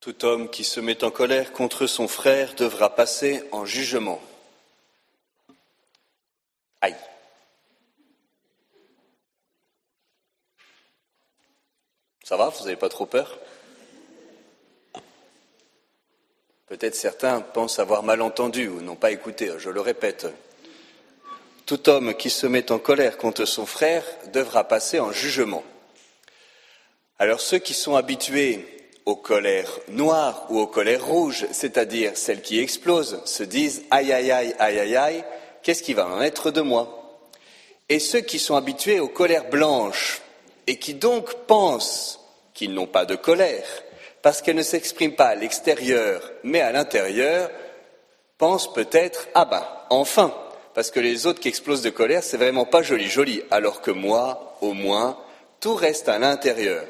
Tout homme qui se met en colère contre son frère devra passer en jugement. Aïe. Ça va, vous n'avez pas trop peur? Peut-être certains pensent avoir mal entendu ou n'ont pas écouté, je le répète. Tout homme qui se met en colère contre son frère devra passer en jugement. Alors ceux qui sont habitués aux colères noires ou aux colères rouges, c'est-à-dire celles qui explosent, se disent aïe aïe aïe aïe aïe aïe, qu'est-ce qui va en être de moi? Et ceux qui sont habitués aux colères blanches et qui donc pensent qu'ils n'ont pas de colère, parce qu'elle ne s'exprime pas à l'extérieur, mais à l'intérieur, pensent peut-être Ah ben, enfin, parce que les autres qui explosent de colère, c'est vraiment pas joli, joli, alors que moi, au moins, tout reste à l'intérieur.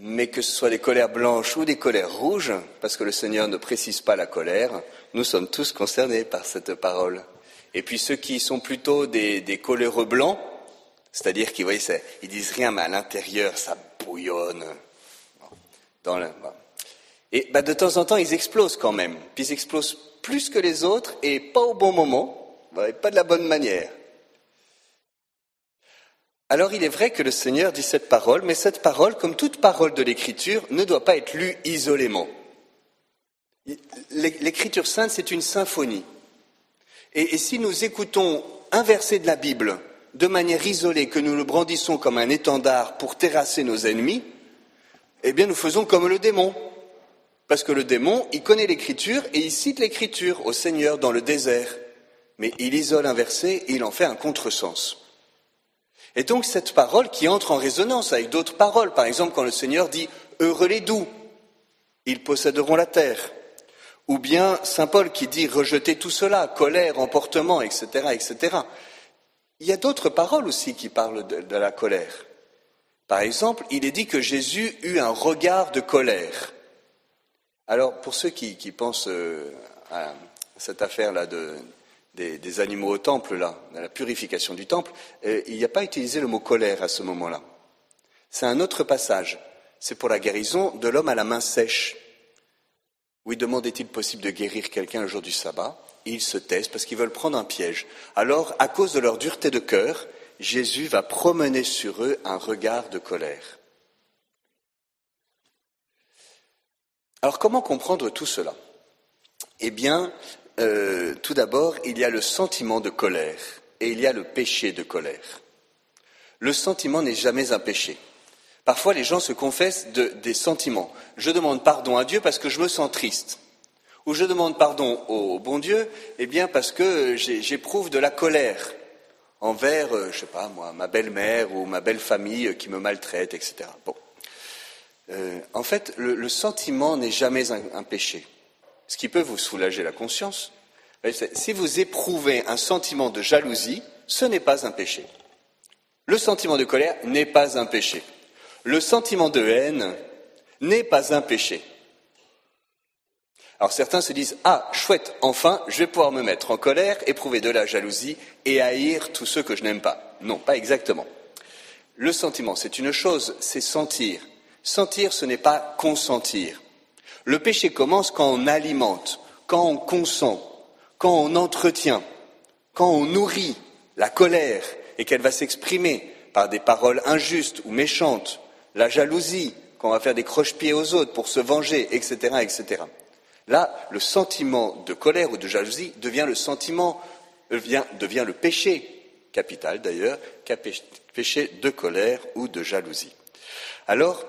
Mais que ce soit des colères blanches ou des colères rouges, parce que le Seigneur ne précise pas la colère, nous sommes tous concernés par cette parole. Et puis ceux qui sont plutôt des, des coléreux blancs, c'est-à-dire qu'ils ils disent rien, mais à l'intérieur, ça bouillonne. Et bah, de temps en temps, ils explosent quand même. Puis ils explosent plus que les autres et pas au bon moment, pas de la bonne manière. Alors il est vrai que le Seigneur dit cette parole, mais cette parole, comme toute parole de l'Écriture, ne doit pas être lue isolément. L'Écriture sainte, c'est une symphonie. Et, si nous écoutons un verset de la Bible de manière isolée, que nous le brandissons comme un étendard pour terrasser nos ennemis, eh bien nous faisons comme le démon. Parce que le démon, il connaît l'écriture et il cite l'écriture au Seigneur dans le désert. Mais il isole un verset et il en fait un contresens. Et donc cette parole qui entre en résonance avec d'autres paroles, par exemple quand le Seigneur dit Heureux les doux, ils posséderont la terre. Ou bien Saint Paul qui dit Rejetez tout cela, colère, emportement, etc., etc. Il y a d'autres paroles aussi qui parlent de, la colère. Par exemple, il est dit que Jésus eut un regard de colère. Alors, pour ceux qui, pensent euh, à cette affaire-là des, animaux au temple, là, de la purification du temple, euh, il n'y a pas utilisé le mot colère à ce moment-là. C'est un autre passage. C'est pour la guérison de l'homme à la main sèche. Oui, demandait-il possible de guérir quelqu'un le jour du sabbat? Ils se taisent parce qu'ils veulent prendre un piège. Alors, à cause de leur dureté de cœur, Jésus va promener sur eux un regard de colère. Alors, comment comprendre tout cela? Eh bien, euh, tout d'abord, il y a le sentiment de colère et il y a le péché de colère. Le sentiment n'est jamais un péché. Parfois, les gens se confessent des sentiments. Je demande pardon à Dieu parce que je me sens triste où je demande pardon au bon Dieu, eh parce que j'éprouve de la colère envers, euh, je sais pas moi, ma belle-mère ou ma belle-famille qui me maltraite, etc. Bon. Euh, en fait, le, sentiment n'est jamais un, péché, ce qui peut vous soulager la conscience. Si vous éprouvez un sentiment de jalousie, ce n'est pas un péché. Le sentiment de colère n'est pas un péché. Le sentiment de haine n'est pas un péché. Alors certains se disent Ah, chouette, enfin, je vais pouvoir me mettre en colère, éprouver de la jalousie et haïr tous ceux que je n'aime pas. Non, pas exactement. Le sentiment, c'est une chose, c'est sentir. Sentir, ce n'est pas consentir. Le péché commence quand on alimente, quand on consent, quand on entretient, quand on nourrit la colère et qu'elle va s'exprimer par des paroles injustes ou méchantes, la jalousie, quand on va faire des croche-pieds aux autres pour se venger, etc.. Là, le sentiment de colère ou de jalousie devient le devient, devient le péché capital d'ailleurs, péché de colère ou de jalousie. Alors,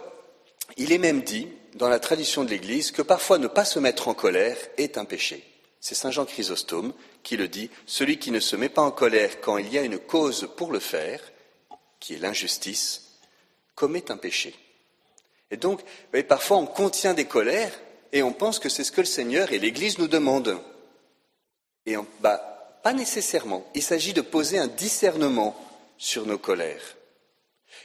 il est même dit dans la tradition de l'Église que parfois ne pas se mettre en colère est un péché. C'est Saint Jean Chrysostome qui le dit, celui qui ne se met pas en colère quand il y a une cause pour le faire, qui est l'injustice, commet un péché. Et donc, parfois on contient des colères et on pense que c'est ce que le Seigneur et l'Église nous demandent. Et bah, pas nécessairement. Il s'agit de poser un discernement sur nos colères.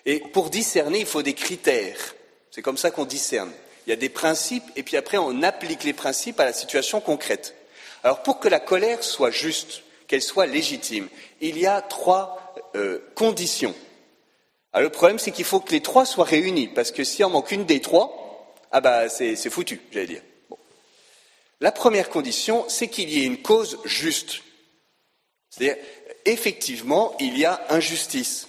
Et pour discerner, il faut des critères. C'est comme ça qu'on discerne. Il y a des principes et puis après on applique les principes à la situation concrète. Alors pour que la colère soit juste, qu'elle soit légitime, il y a trois euh, conditions. Alors, le problème, c'est qu'il faut que les trois soient réunis, parce que s'il en manque une des trois, ah bah c'est foutu, j'allais dire. La première condition, c'est qu'il y ait une cause juste. C'est-à-dire, effectivement, il y a injustice.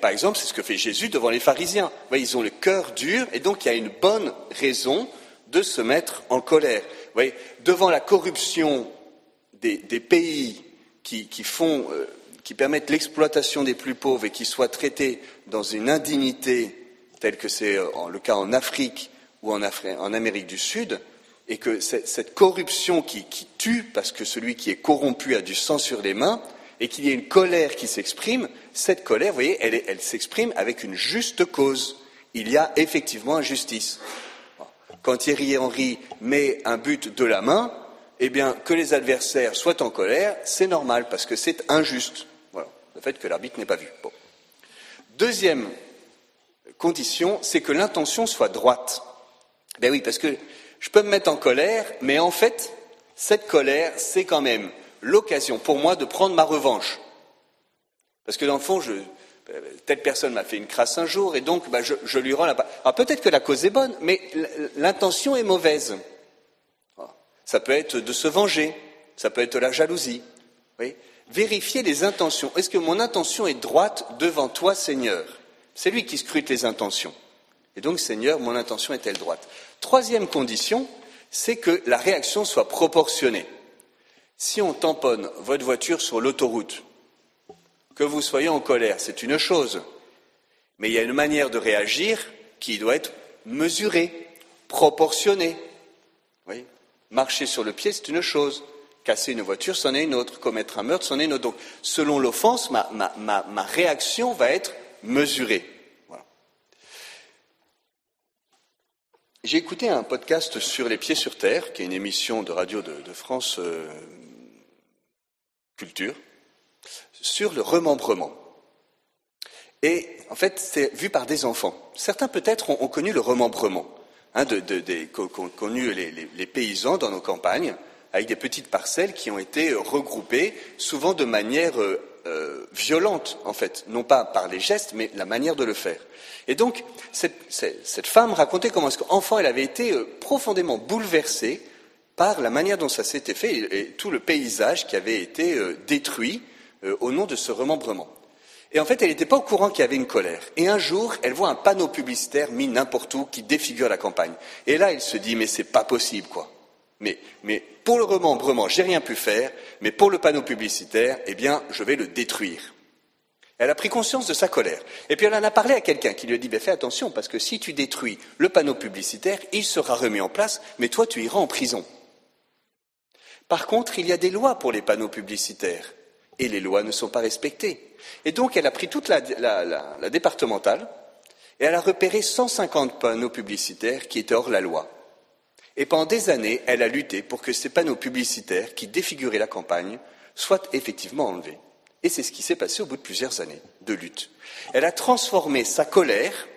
Par exemple, c'est ce que fait Jésus devant les pharisiens. Ils ont le cœur dur et donc il y a une bonne raison de se mettre en colère. Devant la corruption des, pays qui, font, euh, qui permettent l'exploitation des plus pauvres et qui soient traités dans une indignité telle que c'est euh, le cas en Afrique ou en, en Amérique du Sud, et que cette corruption qui, tue, parce que celui qui est corrompu a du sang sur les mains, et qu'il y ait une colère qui s'exprime, cette colère, vous voyez, elle, s'exprime avec une juste cause. Il y a effectivement injustice. Quand Thierry Henry met un but de la main, eh bien, que les adversaires soient en colère, c'est normal, parce que c'est injuste. Voilà, le fait que l'arbitre n'ait pas vu. Deuxième condition, c'est que l'intention soit droite. Ben oui, parce que je peux me mettre en colère, mais en fait, cette colère, c'est quand même l'occasion pour moi de prendre ma revanche. Parce que dans le fond, telle personne m'a fait une crasse un jour, et donc bah, je, lui rends la Alors peut-être que la cause est bonne, mais l'intention est mauvaise. Ça peut être de se venger, ça peut être la jalousie. Vérifiez les intentions. Est-ce que mon intention est droite devant toi, Seigneur? C'est lui qui scrute les intentions. Et donc, Seigneur, mon intention est-elle droite? Troisième condition, c'est que la réaction soit proportionnée. Si on tamponne votre voiture sur l'autoroute, que vous soyez en colère, c'est une chose, mais il y a une manière de réagir qui doit être mesurée, proportionnée. Marcher sur le pied, c'est une chose. Casser une voiture, c'en est une autre. Commettre un meurtre, c'en est une autre. Donc, selon l'offense, ma, ma, réaction va être mesurée. J'ai écouté un podcast sur les pieds sur terre, qui est une émission de radio de, France euh, Culture, sur le remembrement. Et en fait, c'est vu par des enfants. Certains peut-être ont, connu le remembrement, hein, de, ont connu les, paysans dans nos campagnes, avec des petites parcelles qui ont été regroupées, souvent de manière euh, euh, violente, en fait, non pas par les gestes, mais la manière de le faire. Et donc, cette, femme racontait comment, enfant, elle avait été euh, profondément bouleversée par la manière dont ça s'était fait et, tout le paysage qui avait été euh, détruit euh, au nom de ce remembrement. Et en fait, elle n'était pas au courant qu'il y avait une colère. Et un jour, elle voit un panneau publicitaire mis n'importe où qui défigure la campagne. Et là, elle se dit, mais c'est pas possible, quoi. Mais, mais pour le remembrement, j'ai rien pu faire, mais pour le panneau publicitaire, eh bien, je vais le détruire. Elle a pris conscience de sa colère. Et puis elle en a parlé à quelqu'un qui lui a dit Fais attention, parce que si tu détruis le panneau publicitaire, il sera remis en place, mais toi tu iras en prison. Par contre, il y a des lois pour les panneaux publicitaires, et les lois ne sont pas respectées. Et donc elle a pris toute la, départementale, et elle a repéré 150 panneaux publicitaires qui étaient hors la loi. Et pendant des années, elle a lutté pour que ces panneaux publicitaires qui défiguraient la campagne soient effectivement enlevés. Et c'est ce qui s'est passé au bout de plusieurs années de lutte. Elle a transformé sa colère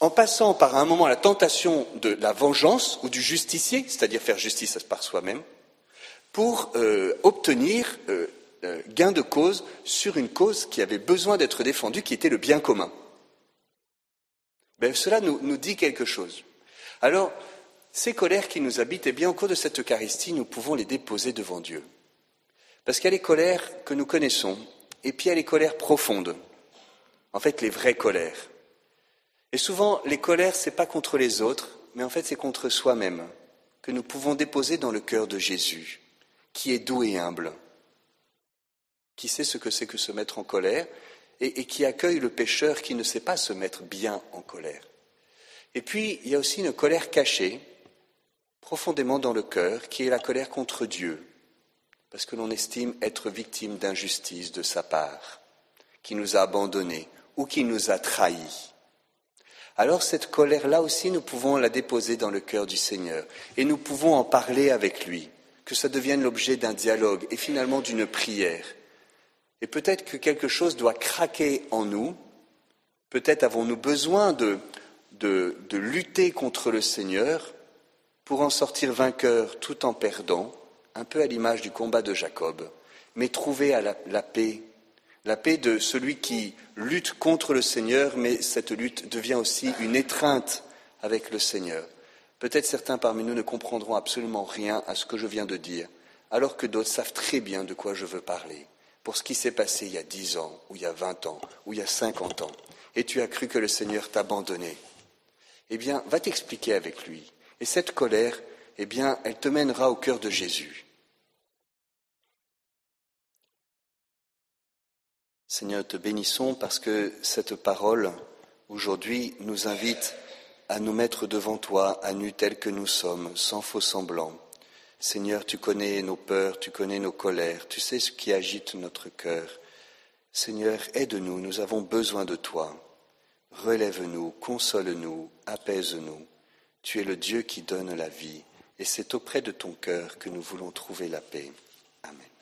en passant par un moment la tentation de la vengeance ou du justicier, c'est-à-dire faire justice par soi-même, pour euh, obtenir euh, gain de cause sur une cause qui avait besoin d'être défendue, qui était le bien commun. Ben, cela nous, nous, dit quelque chose. Alors, ces colères qui nous habitent, eh bien, au cours de cette Eucharistie, nous pouvons les déposer devant Dieu. Parce qu'il y a les colères que nous connaissons, et puis il y a les colères profondes, en fait les vraies colères. Et souvent, les colères, ce n'est pas contre les autres, mais en fait c'est contre soi-même, que nous pouvons déposer dans le cœur de Jésus, qui est doux et humble, qui sait ce que c'est que se mettre en colère, et, et qui accueille le pécheur qui ne sait pas se mettre bien en colère. Et puis, il y a aussi une colère cachée, profondément dans le cœur, qui est la colère contre Dieu, parce que l'on estime être victime d'injustice de sa part, qui nous a abandonnés ou qui nous a trahis. Alors cette colère-là aussi, nous pouvons la déposer dans le cœur du Seigneur et nous pouvons en parler avec lui, que ça devienne l'objet d'un dialogue et finalement d'une prière. Et peut-être que quelque chose doit craquer en nous, peut-être avons-nous besoin de, lutter contre le Seigneur pour en sortir vainqueur tout en perdant, un peu à l'image du combat de Jacob, mais trouver la, paix La paix de celui qui lutte contre le Seigneur, mais cette lutte devient aussi une étreinte avec le Seigneur. Peut-être certains parmi nous ne comprendront absolument rien à ce que je viens de dire, alors que d'autres savent très bien de quoi je veux parler, pour ce qui s'est passé il y a dix ans, ou il y a vingt ans, ou il y a cinquante ans, et tu as cru que le Seigneur t'abandonnait. Eh bien, va t'expliquer avec lui. Et cette colère, eh bien, elle te mènera au cœur de Jésus. Seigneur, te bénissons parce que cette parole, aujourd'hui, nous invite à nous mettre devant toi, à nu tels que nous sommes, sans faux semblant. Seigneur, tu connais nos peurs, tu connais nos colères, tu sais ce qui agite notre cœur. Seigneur, aide-nous, nous avons besoin de toi. Relève-nous, console-nous, apaise-nous. Tu es le Dieu qui donne la vie, et c'est auprès de ton cœur que nous voulons trouver la paix. Amen.